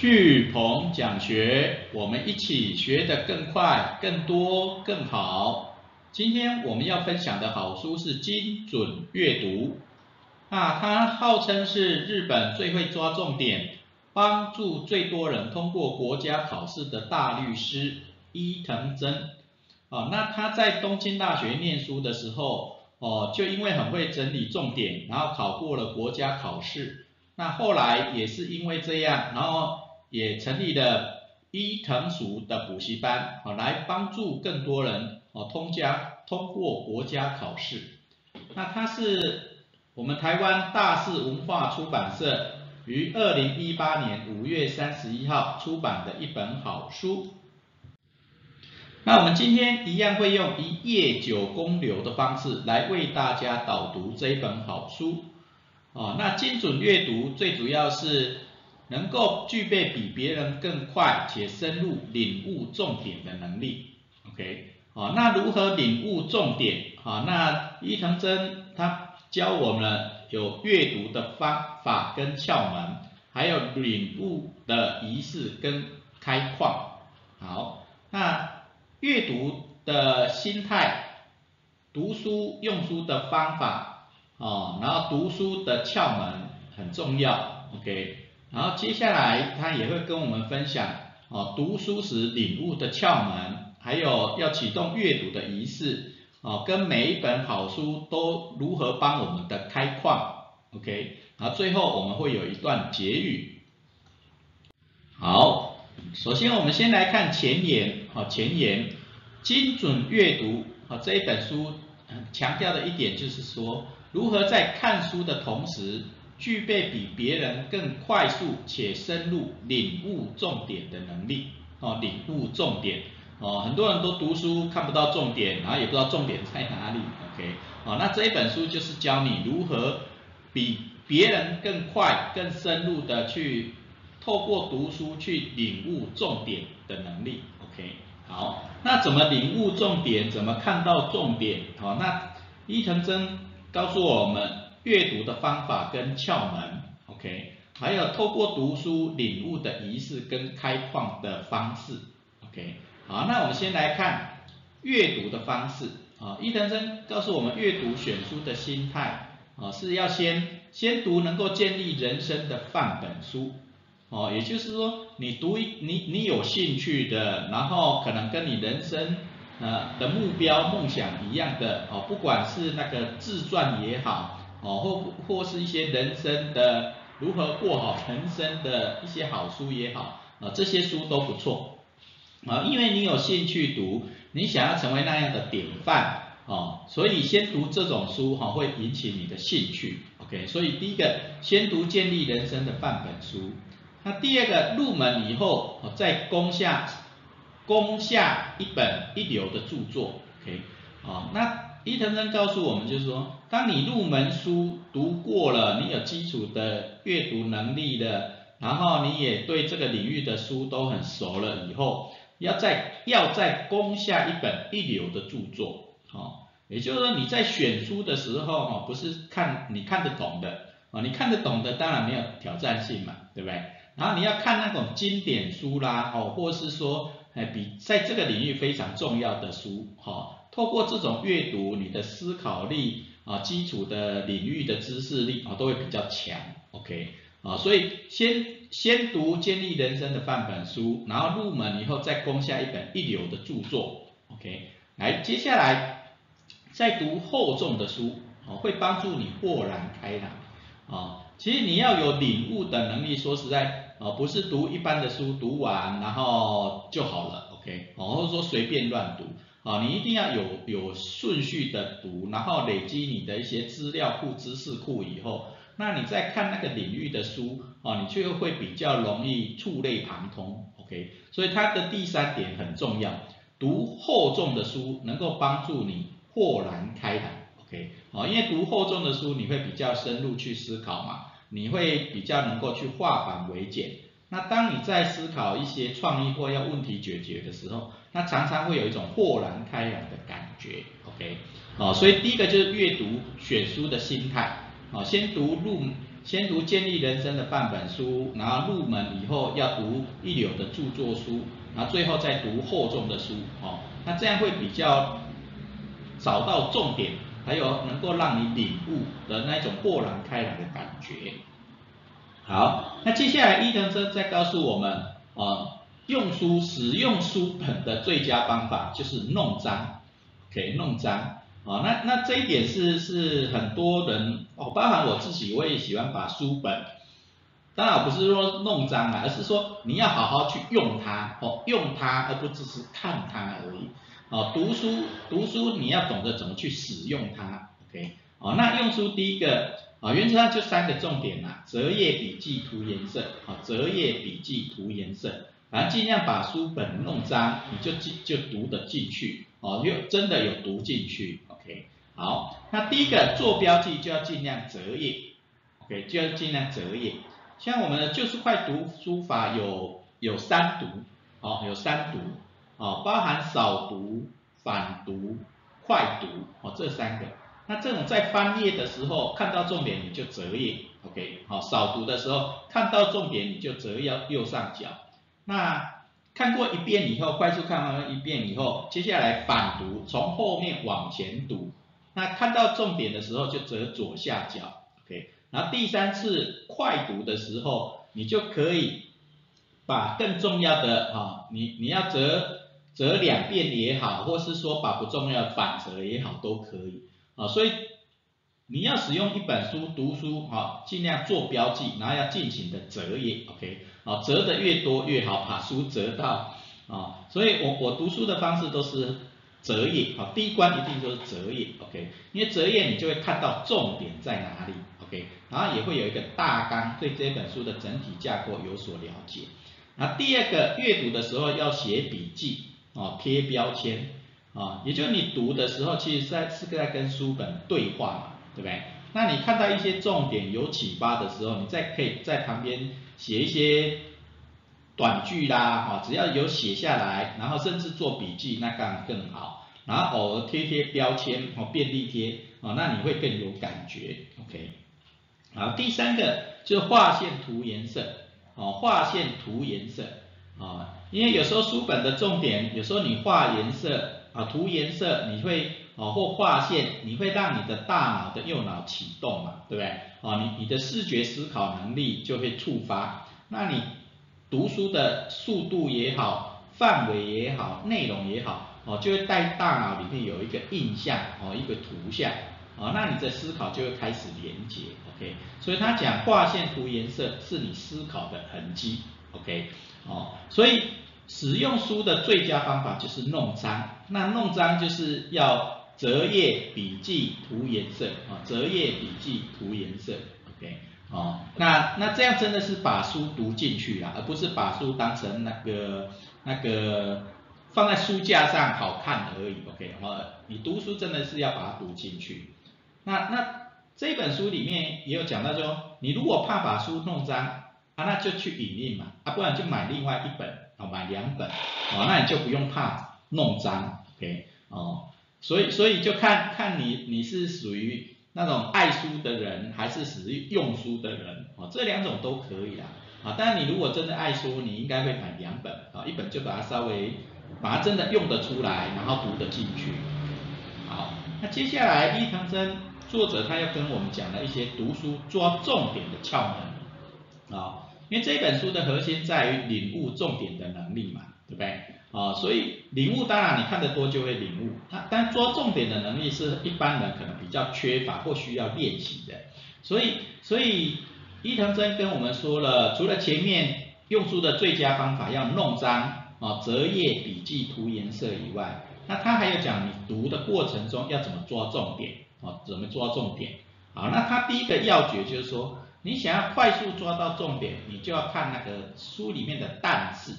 聚鹏讲学，我们一起学得更快、更多、更好。今天我们要分享的好书是《精准阅读》，啊，它号称是日本最会抓重点、帮助最多人通过国家考试的大律师伊藤真。啊，那他在东京大学念书的时候，哦，就因为很会整理重点，然后考过了国家考试。那后来也是因为这样，然后。也成立了伊藤塾的补习班，好来帮助更多人哦通家通过国家考试。那它是我们台湾大士文化出版社于二零一八年五月三十一号出版的一本好书。那我们今天一样会用一页九公流的方式来为大家导读这一本好书。哦，那精准阅读最主要是。能够具备比别人更快且深入领悟重点的能力，OK，好，那如何领悟重点？好，那伊藤真他教我们有阅读的方法跟窍门，还有领悟的仪式跟开矿。好，那阅读的心态，读书用书的方法，哦，然后读书的窍门很重要，OK。然后接下来他也会跟我们分享哦，读书时领悟的窍门，还有要启动阅读的仪式哦，跟每一本好书都如何帮我们的开矿，OK，然后最后我们会有一段结语。好，首先我们先来看前言，好前言，精准阅读，好这一本书强调的一点就是说，如何在看书的同时。具备比别人更快速且深入领悟重点的能力哦，领悟重点哦，很多人都读书看不到重点，然后也不知道重点在哪里，OK，哦，那这一本书就是教你如何比别人更快、更深入的去透过读书去领悟重点的能力，OK，好，那怎么领悟重点？怎么看到重点？好，那伊藤真告诉我们。阅读的方法跟窍门，OK，还有透过读书领悟的仪式跟开矿的方式，OK，好，那我们先来看阅读的方式啊。伊藤真告诉我们，阅读选书的心态啊，是要先先读能够建立人生的范本书哦，也就是说，你读一你你有兴趣的，然后可能跟你人生呃的目标梦想一样的哦，不管是那个自传也好。哦，或或是一些人生的如何过好人生的一些好书也好，啊，这些书都不错，啊，因为你有兴趣读，你想要成为那样的典范，哦，所以先读这种书哈，会引起你的兴趣，OK，所以第一个先读建立人生的范本书，那第二个入门以后，哦，再攻下攻下一本一流的著作，OK，啊，那。伊藤真告诉我们，就是说，当你入门书读过了，你有基础的阅读能力的，然后你也对这个领域的书都很熟了以后，要再要再攻下一本一流的著作，哦，也就是说你在选书的时候，哦，不是看你看得懂的，哦，你看得懂的当然没有挑战性嘛，对不对？然后你要看那种经典书啦，哦，或是说，哎，比在这个领域非常重要的书，哈。透过这种阅读，你的思考力啊，基础的领域的知识力啊，都会比较强，OK 啊，所以先先读建立人生的范本书，然后入门以后再攻下一本一流的著作，OK，来接下来再读厚重的书，啊，会帮助你豁然开朗，啊，其实你要有领悟的能力，说实在啊，不是读一般的书读完然后就好了，OK，哦，或者说随便乱读。啊，你一定要有有顺序的读，然后累积你的一些资料库、知识库以后，那你再看那个领域的书，啊，你就会比较容易触类旁通，OK？所以它的第三点很重要，读厚重的书能够帮助你豁然开朗，OK？啊，因为读厚重的书，你会比较深入去思考嘛，你会比较能够去化繁为简。那当你在思考一些创意或要问题解决的时候，那常常会有一种豁然开朗的感觉，OK，哦，所以第一个就是阅读选书的心态，哦，先读入先读建立人生的半本书，然后入门以后要读一流的著作书，然后最后再读厚重的书，哦，那这样会比较找到重点，还有能够让你领悟的那种豁然开朗的感觉。好，那接下来伊藤生再告诉我们，啊，用书使用书本的最佳方法就是弄脏，可以弄脏。啊，那那这一点是是很多人哦，包含我自己，我也喜欢把书本，当然不是说弄脏了，而是说你要好好去用它，哦，用它而不只是看它而已。哦，读书读书你要懂得怎么去使用它，OK？哦，那用书第一个啊，原则上就三个重点啦，折页、笔记、涂颜色。啊，折页、笔记、涂颜色，反正尽量把书本弄脏，你就进就读得进去，哦，又真的有读进去，OK，。好，那第一个做标记就要尽量折页，OK，就要尽量折页。像我们的就是快读书法有有三读，哦，有三读，哦，包含扫读、反读、快读，哦，这三个。那这种在翻页的时候看到重点你就折页，OK，好，扫读的时候看到重点你就折右右上角。那看过一遍以后，快速看完一遍以后，接下来反读，从后面往前读。那看到重点的时候就折左下角，OK。然后第三次快读的时候，你就可以把更重要的哈，你你要折折两遍也好，或是说把不重要的反折也好都可以啊。所以你要使用一本书读书哈，尽量做标记，然后要尽情的折页，OK。啊，折的越多越好，把书折到啊。所以我我读书的方式都是。折页，啊，第一关一定就是折页，OK，因为折页你就会看到重点在哪里，OK，然后也会有一个大纲，对这本书的整体架构有所了解。那第二个，阅读的时候要写笔记，哦，贴标签，啊，也就是你读的时候，其实是在是在跟书本对话嘛，对不对？那你看到一些重点有启发的时候，你再可以在旁边写一些。短句啦，哈，只要有写下来，然后甚至做笔记，那当然更好。然后偶尔贴贴标签，哦，便利贴，哦，那你会更有感觉，OK。好，第三个就是画线涂颜色，哦，画线涂颜色，啊，因为有时候书本的重点，有时候你画颜色，啊，涂颜色，你会，哦，或画线，你会让你的大脑的右脑启动嘛，对不对？哦，你你的视觉思考能力就会触发，那你。读书的速度也好，范围也好，内容也好，哦，就会在大脑里面有一个印象，哦，一个图像，哦，那你的思考就会开始连接，OK，所以他讲画线涂颜色是你思考的痕迹，OK，哦，所以使用书的最佳方法就是弄脏，那弄脏就是要折页笔记涂颜色，啊，折页笔记涂颜色，OK。哦，那那这样真的是把书读进去了，而不是把书当成那个那个放在书架上好看而已。OK，哦，你读书真的是要把它读进去。那那这本书里面也有讲到说，你如果怕把书弄脏啊，那就去影印嘛，啊，不然就买另外一本，哦，买两本，哦，那你就不用怕弄脏。OK，哦，所以所以就看看你你是属于。那种爱书的人还是属于用书的人，哦，这两种都可以啦，啊，但你如果真的爱书，你应该会买两本，啊，一本就把它稍微把它真的用得出来，然后读得进去。好，那接下来伊藤真作者他要跟我们讲了一些读书抓重点的窍门，啊，因为这本书的核心在于领悟重点的能力嘛，对不对？啊，所以领悟当然你看得多就会领悟，它但抓重点的能力是一般人可能比较缺乏或需要练习的，所以所以伊藤真跟我们说了，除了前面用书的最佳方法要弄脏啊折页笔记涂颜色以外，那他还有讲你读的过程中要怎么抓重点啊怎么抓重点，好，那他第一个要诀就是说，你想要快速抓到重点，你就要看那个书里面的但是。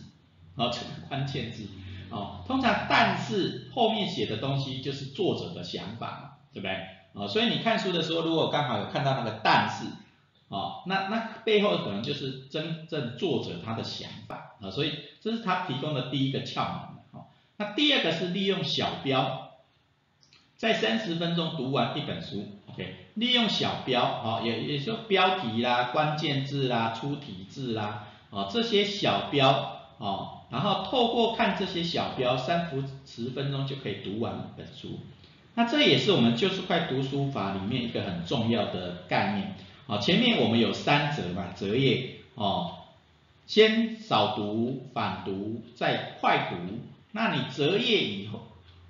啊，这个关键字，哦，通常但是后面写的东西就是作者的想法嘛，对不对？啊，所以你看书的时候，如果刚好有看到那个但是，啊，那那背后可能就是真正作者他的想法啊，所以这是他提供的第一个窍门啊。那第二个是利用小标，在三十分钟读完一本书，OK，利用小标啊，也也就标题啦、关键字啦、出题字啦，啊这些小标啊，然后透过看这些小标，三幅十分钟就可以读完本书。那这也是我们就是快读书法里面一个很重要的概念啊。前面我们有三折嘛，折页哦，先扫读、反读，再快读。那你折页以后，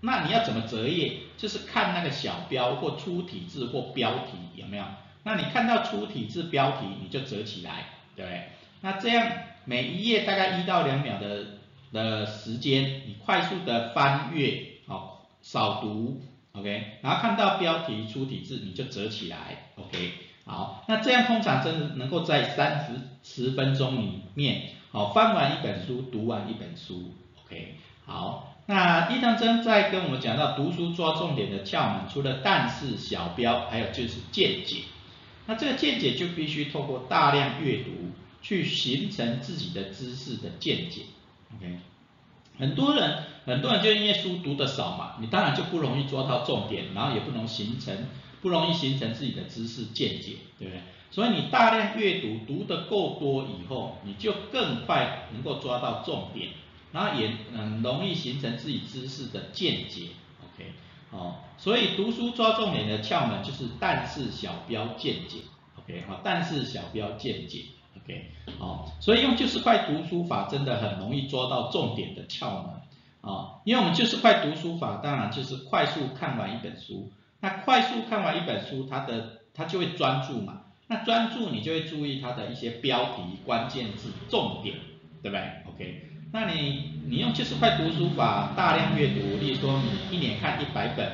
那你要怎么折页？就是看那个小标或粗体字或标题有没有？那你看到粗体字标题，你就折起来，对不对？那这样每一页大概一到两秒的的时间，你快速的翻阅，好，扫读。OK，然后看到标题粗体字你就折起来，OK，好，那这样通常真的能够在三十十分钟里面，好翻完一本书，读完一本书，OK，好，那伊藤真在跟我们讲到读书抓重点的窍门，除了但是小标，还有就是见解，那这个见解就必须透过大量阅读去形成自己的知识的见解，OK。很多人，很多人就因为书读的少嘛，你当然就不容易抓到重点，然后也不能形成，不容易形成自己的知识见解，对不对？所以你大量阅读，读的够多以后，你就更快能够抓到重点，然后也很容易形成自己知识的见解，OK，哦，所以读书抓重点的窍门就是但是小标见解，OK，好，但是小标见解。OK，好，所以用就是快读书法真的很容易抓到重点的窍门啊，因为我们就是快读书法，当然就是快速看完一本书。那快速看完一本书，它的它就会专注嘛，那专注你就会注意它的一些标题、关键字、重点，对不对？OK，那你你用七十块读书法，大量阅读，例如说你一年看一百本，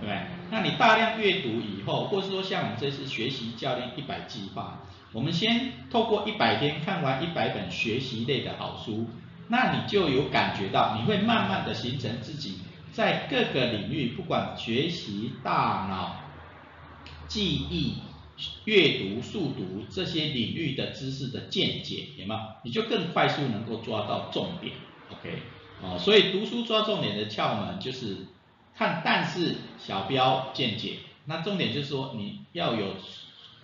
对不对？那你大量阅读以后，或者说像我们这次学习教练一百计划。我们先透过一百天看完一百本学习类的好书，那你就有感觉到，你会慢慢的形成自己在各个领域，不管学习、大脑、记忆、阅读、速读这些领域的知识的见解，有没有？你就更快速能够抓到重点，OK？哦，所以读书抓重点的窍门就是看但是小标见解，那重点就是说你要有。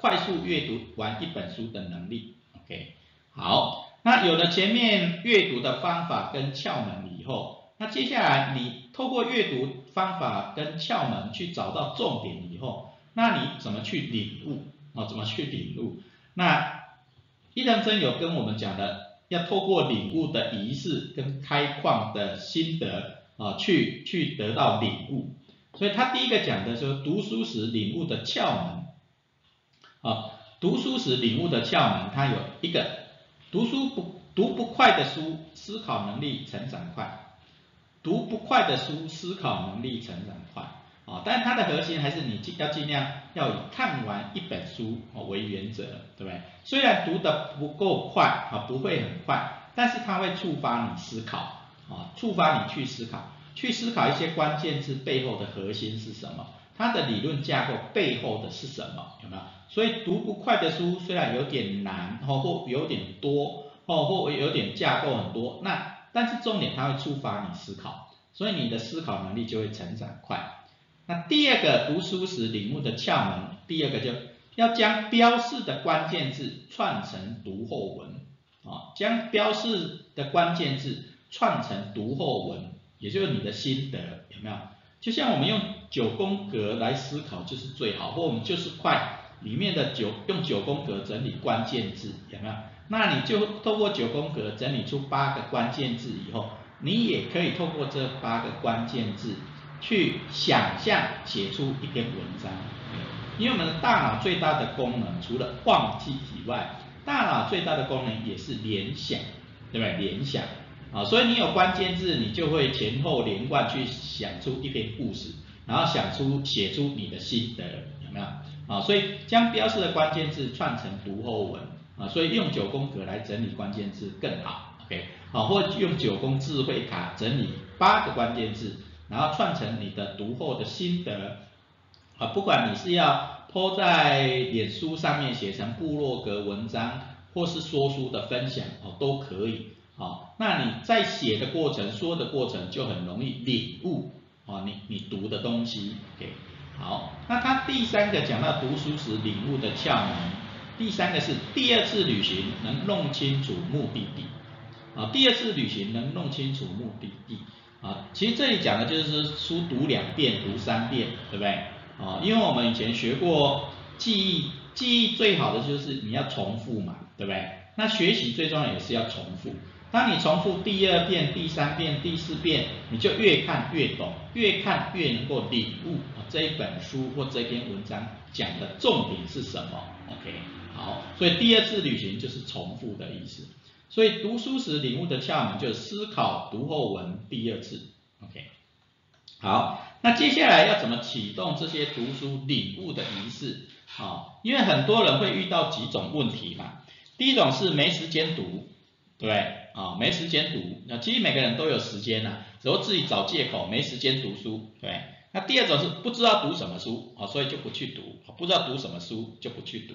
快速阅读完一本书的能力，OK，好，那有了前面阅读的方法跟窍门以后，那接下来你透过阅读方法跟窍门去找到重点以后，那你怎么去领悟啊？怎么去领悟？那伊藤真有跟我们讲的，要透过领悟的仪式跟开矿的心得啊，去去得到领悟。所以他第一个讲的是读书时领悟的窍门。啊，读书时领悟的窍门，它有一个，读书不读不快的书，思考能力成长快；读不快的书，思考能力成长快。啊，但它的核心还是你尽要尽量要以看完一本书哦为原则，对不对？虽然读的不够快啊，不会很快，但是它会触发你思考啊，触发你去思考，去思考一些关键字背后的核心是什么。它的理论架构背后的是什么？有没有？所以读不快的书虽然有点难，哦或有点多，哦或有点架构很多，那但是重点它会触发你思考，所以你的思考能力就会成长快。那第二个读书时领悟的窍门，第二个就要将标示的关键字串成读后文，啊，将标示的关键字串成读后文，也就是你的心得，有没有？就像我们用九宫格来思考就是最好，或我们就是快里面的九用九宫格整理关键字有没有？那你就透过九宫格整理出八个关键字以后，你也可以透过这八个关键字去想象写出一篇文章。因为我们的大脑最大的功能除了忘记以外，大脑最大的功能也是联想，对不对？联想。啊，所以你有关键字，你就会前后连贯去想出一篇故事，然后想出写出你的心得，有没有？啊，所以将标示的关键字串成读后文，啊，所以用九宫格来整理关键字更好，OK？好，或用九宫智慧卡整理八个关键字，然后串成你的读后的心得，啊，不管你是要抛在脸书上面写成部落格文章，或是说书的分享，哦，都可以。好，那你在写的过程、说的过程就很容易领悟啊，你你读的东西，OK，好，那他第三个讲到读书时领悟的窍门，第三个是第二次旅行能弄清楚目的地。啊，第二次旅行能弄清楚目的地。啊，其实这里讲的就是书读两遍、读三遍，对不对？啊，因为我们以前学过记忆，记忆最好的就是你要重复嘛，对不对？那学习最重要也是要重复。当你重复第二遍、第三遍、第四遍，你就越看越懂，越看越能够领悟这一本书或这篇文章讲的重点是什么。OK，好，所以第二次旅行就是重复的意思。所以读书时领悟的窍门就是思考读后文第二次。OK，好，那接下来要怎么启动这些读书领悟的仪式？啊，因为很多人会遇到几种问题嘛。第一种是没时间读，对？啊，没时间读。那其实每个人都有时间呐，只要自己找借口没时间读书，对。那第二种是不知道读什么书，啊，所以就不去读，不知道读什么书就不去读。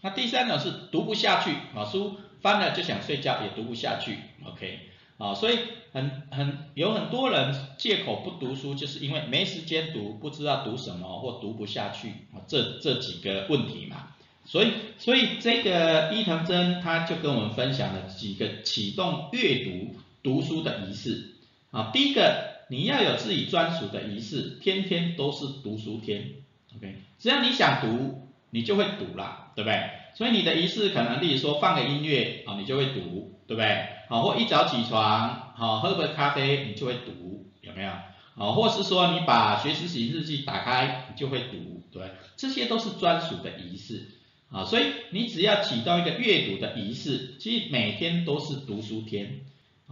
那第三种是读不下去，啊，书。翻了就想睡觉，也读不下去，OK，啊，所以很很有很多人借口不读书，就是因为没时间读，不知道读什么或读不下去啊，这这几个问题嘛。所以所以这个伊藤真他就跟我们分享了几个启动阅读读书的仪式啊。第一个，你要有自己专属的仪式，天天都是读书天，OK，只要你想读，你就会读了，对不对？所以你的仪式可能，例如说放个音乐啊，你就会读，对不对？好，或一早起床，好喝杯咖啡，你就会读，有没有？好，或是说你把学习型日记打开，你就会读，对，这些都是专属的仪式啊。所以你只要启动一个阅读的仪式，其实每天都是读书天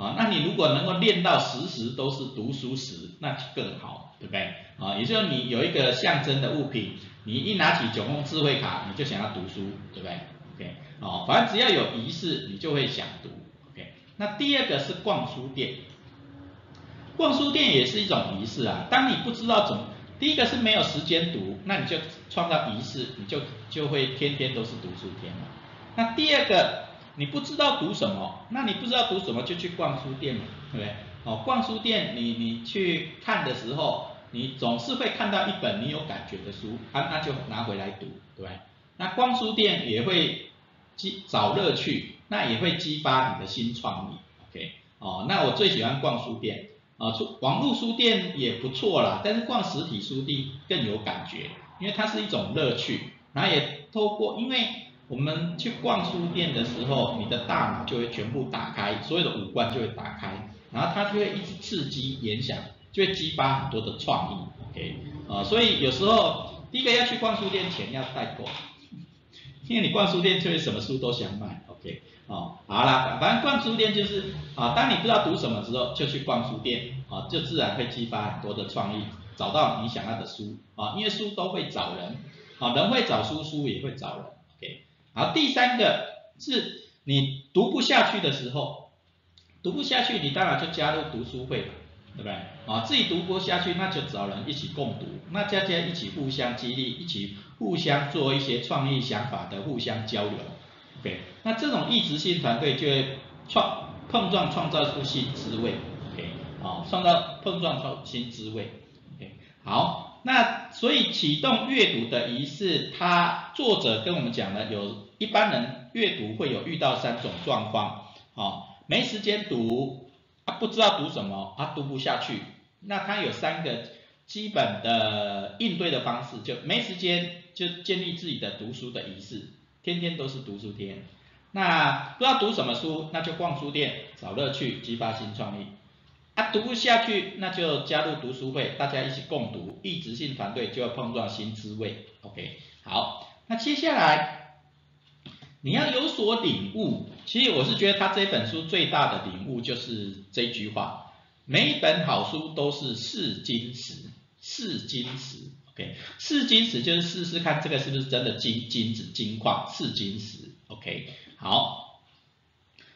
啊。那你如果能够练到时时都是读书时，那就更好，对不对？啊，也就是你有一个象征的物品。你一拿起九宫智慧卡，你就想要读书，对不对？OK，哦，反正只要有仪式，你就会想读。OK，那第二个是逛书店，逛书店也是一种仪式啊。当你不知道怎么，第一个是没有时间读，那你就创造仪式，你就就会天天都是读书天嘛。那第二个你不知道读什么，那你不知道读什么就去逛书店嘛，对不对？哦，逛书店你你去看的时候。你总是会看到一本你有感觉的书，啊，那就拿回来读，对？那逛书店也会激找乐趣，那也会激发你的新创意，OK？哦，那我最喜欢逛书店，啊，出网络书店也不错啦，但是逛实体书店更有感觉，因为它是一种乐趣，然后也透过，因为我们去逛书店的时候，你的大脑就会全部打开，所有的五官就会打开，然后它就会一直刺激联想。就会激发很多的创意，OK，啊，所以有时候第一个要去逛书店，钱要带够，因为你逛书店就会什么书都想买，OK，哦，好啦，反正逛书店就是啊，当你不知道读什么时候，就去逛书店，啊，就自然会激发很多的创意，找到你想要的书，啊，因为书都会找人，啊，人会找书，书也会找人。好，第三个是你读不下去的时候，读不下去，你当然就加入读书会。对不对？啊，自己读不下去，那就找人一起共读，那大家一起互相激励，一起互相做一些创意想法的互相交流。OK，那这种意志性团队就会创碰撞创造出新滋味。OK，啊，创造碰撞出新滋味。OK，好，那所以启动阅读的仪式，它作者跟我们讲了，有一般人阅读会有遇到三种状况，啊，没时间读。不知道读什么，他读不下去。那他有三个基本的应对的方式，就没时间，就建立自己的读书的仪式，天天都是读书天。那不知道读什么书，那就逛书店找乐趣，激发新创意。啊，读不下去，那就加入读书会，大家一起共读，一直性团队就要碰撞新滋味。OK，好，那接下来。你要有所领悟，其实我是觉得他这本书最大的领悟就是这句话：每一本好书都是试金石，试金石，OK，试金石就是试试看这个是不是真的金金子金矿，试金石，OK，好。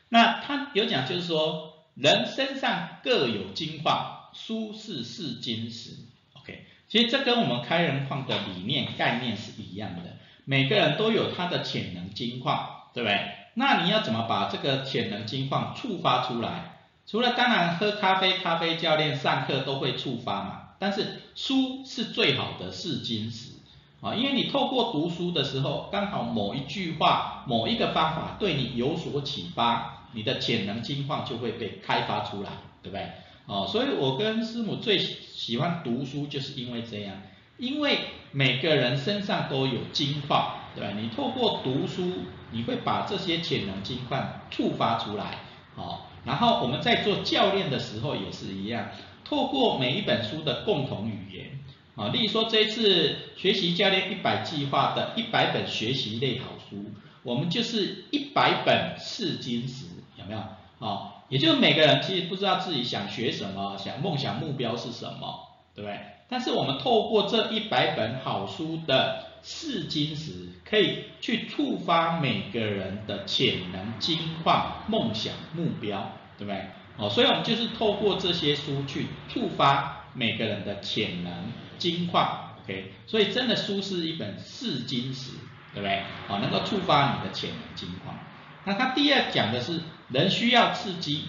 那他有讲就是说，人身上各有金矿，书是试金石，OK，其实这跟我们开人矿的理念概念是一样的。每个人都有他的潜能金矿，对不对？那你要怎么把这个潜能金矿触发出来？除了当然喝咖啡，咖啡教练上课都会触发嘛。但是书是最好的试金石啊，因为你透过读书的时候，刚好某一句话、某一个方法对你有所启发，你的潜能金矿就会被开发出来，对不对？哦，所以我跟师母最喜欢读书，就是因为这样，因为每个人身上都有金矿，对吧？你透过读书，你会把这些潜能金矿触发出来，好，然后我们在做教练的时候也是一样。透过每一本书的共同语言，啊，例如说这次学习教练一百计划的一百本学习类好书，我们就是一百本试金石，有没有？啊，也就是每个人其实不知道自己想学什么，想梦想目标是什么，对不对？但是我们透过这一百本好书的试金石，可以去触发每个人的潜能、金矿、梦想、目标，对不对？哦，所以我们就是透过这些书去触发每个人的潜能、金矿，OK？所以真的书是一本试金石，对不对？哦，能够触发你的潜能、金矿。那他第二讲的是人需要刺激，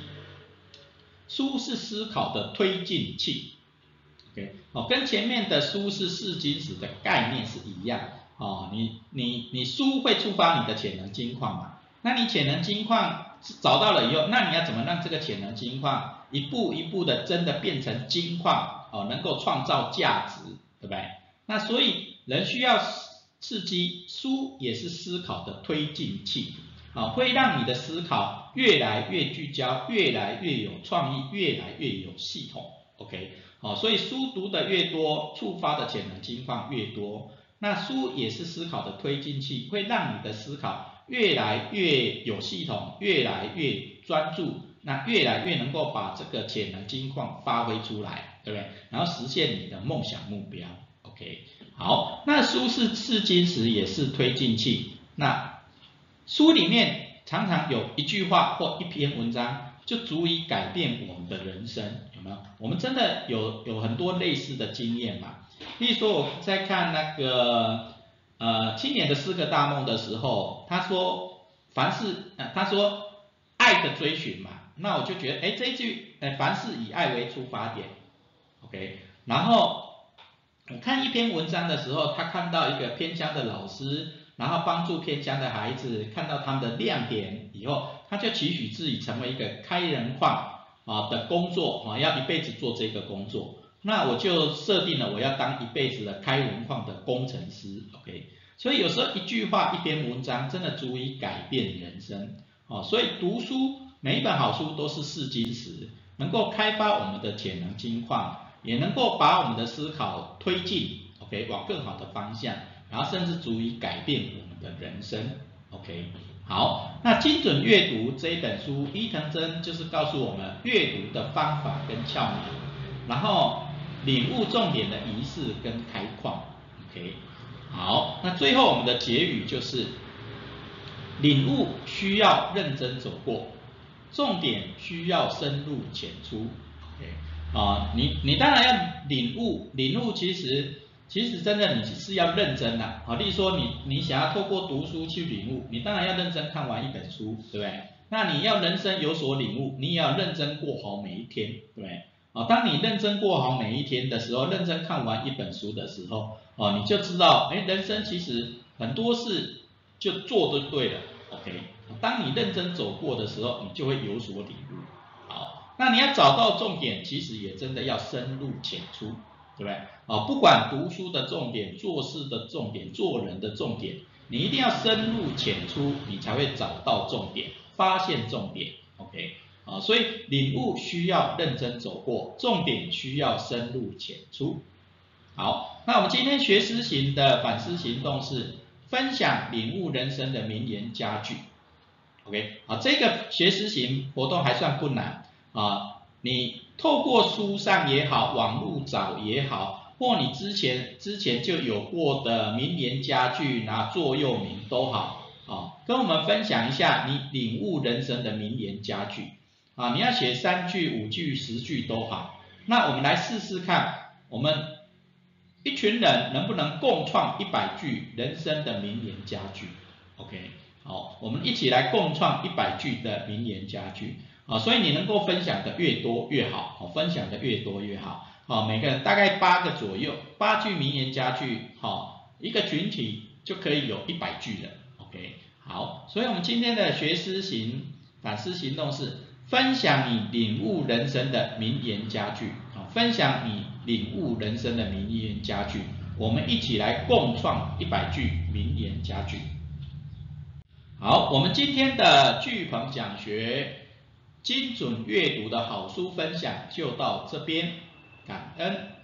书是思考的推进器，OK？哦，跟前面的书是试金石的概念是一样，哦，你你你书会触发你的潜能、金矿嘛？那你潜能、金矿？找到了以后，那你要怎么让这个潜能金矿一步一步的真的变成金矿哦，能够创造价值，对不对？那所以人需要刺激，书也是思考的推进器，啊，会让你的思考越来越聚焦，越来越有创意，越来越有系统，OK，好，所以书读的越多，触发的潜能金矿越多，那书也是思考的推进器，会让你的思考。越来越有系统，越来越专注，那越来越能够把这个潜能金矿发挥出来，对不对？然后实现你的梦想目标。OK，好，那书是试金石，也是推进器。那书里面常常有一句话或一篇文章，就足以改变我们的人生，有没有？我们真的有有很多类似的经验嘛？例如说我在看那个。呃，青年的四个大梦的时候，他说凡事，呃，他说爱的追寻嘛，那我就觉得，哎，这一句，呃，凡事以爱为出发点，OK。然后我看一篇文章的时候，他看到一个偏乡的老师，然后帮助偏乡的孩子看到他们的亮点以后，他就期许自己成为一个开人矿啊的工作啊，要一辈子做这个工作。那我就设定了我要当一辈子的开人矿的工程师，OK。所以有时候一句话一篇文章真的足以改变人生，哦，所以读书每一本好书都是试金石，能够开发我们的潜能金矿，也能够把我们的思考推进，OK，往更好的方向，然后甚至足以改变我们的人生，OK。好，那精准阅读这一本书，伊藤真就是告诉我们阅读的方法跟窍门，然后。领悟重点的仪式跟开矿，OK，好，那最后我们的结语就是，领悟需要认真走过，重点需要深入浅出，OK，啊，你你当然要领悟，领悟其实其实真的你是要认真的，啊，例如说你你想要透过读书去领悟，你当然要认真看完一本书，对不对？那你要人生有所领悟，你也要认真过好每一天，对不对？啊，当你认真过好每一天的时候，认真看完一本书的时候，哦，你就知道，哎，人生其实很多事就做就对了，OK。当你认真走过的时候，你就会有所领悟。好，那你要找到重点，其实也真的要深入浅出，对不对？啊，不管读书的重点、做事的重点、做人的重点，你一定要深入浅出，你才会找到重点，发现重点，OK。啊，所以领悟需要认真走过，重点需要深入浅出。好，那我们今天学思行的反思行动是分享领悟人生的名言佳句。OK，啊，这个学思行活动还算不难啊，你透过书上也好，网络找也好，或你之前之前就有过的名言佳句拿座右铭都好，啊，跟我们分享一下你领悟人生的名言佳句。啊，你要写三句、五句、十句都好。那我们来试试看，我们一群人能不能共创一百句人生的名言佳句？OK，好，我们一起来共创一百句的名言佳句。啊，所以你能够分享的越多越好，哦，分享的越多越好。好，每个人大概八个左右，八句名言佳句，好，一个群体就可以有一百句了。OK，好，所以我们今天的学思行反思行动是分享你领悟人生的名言佳句，好，分享你领悟人生的名言佳句，我们一起来共创一百句名言佳句。好，我们今天的剧棚讲学精准阅读的好书分享就到这边。感恩。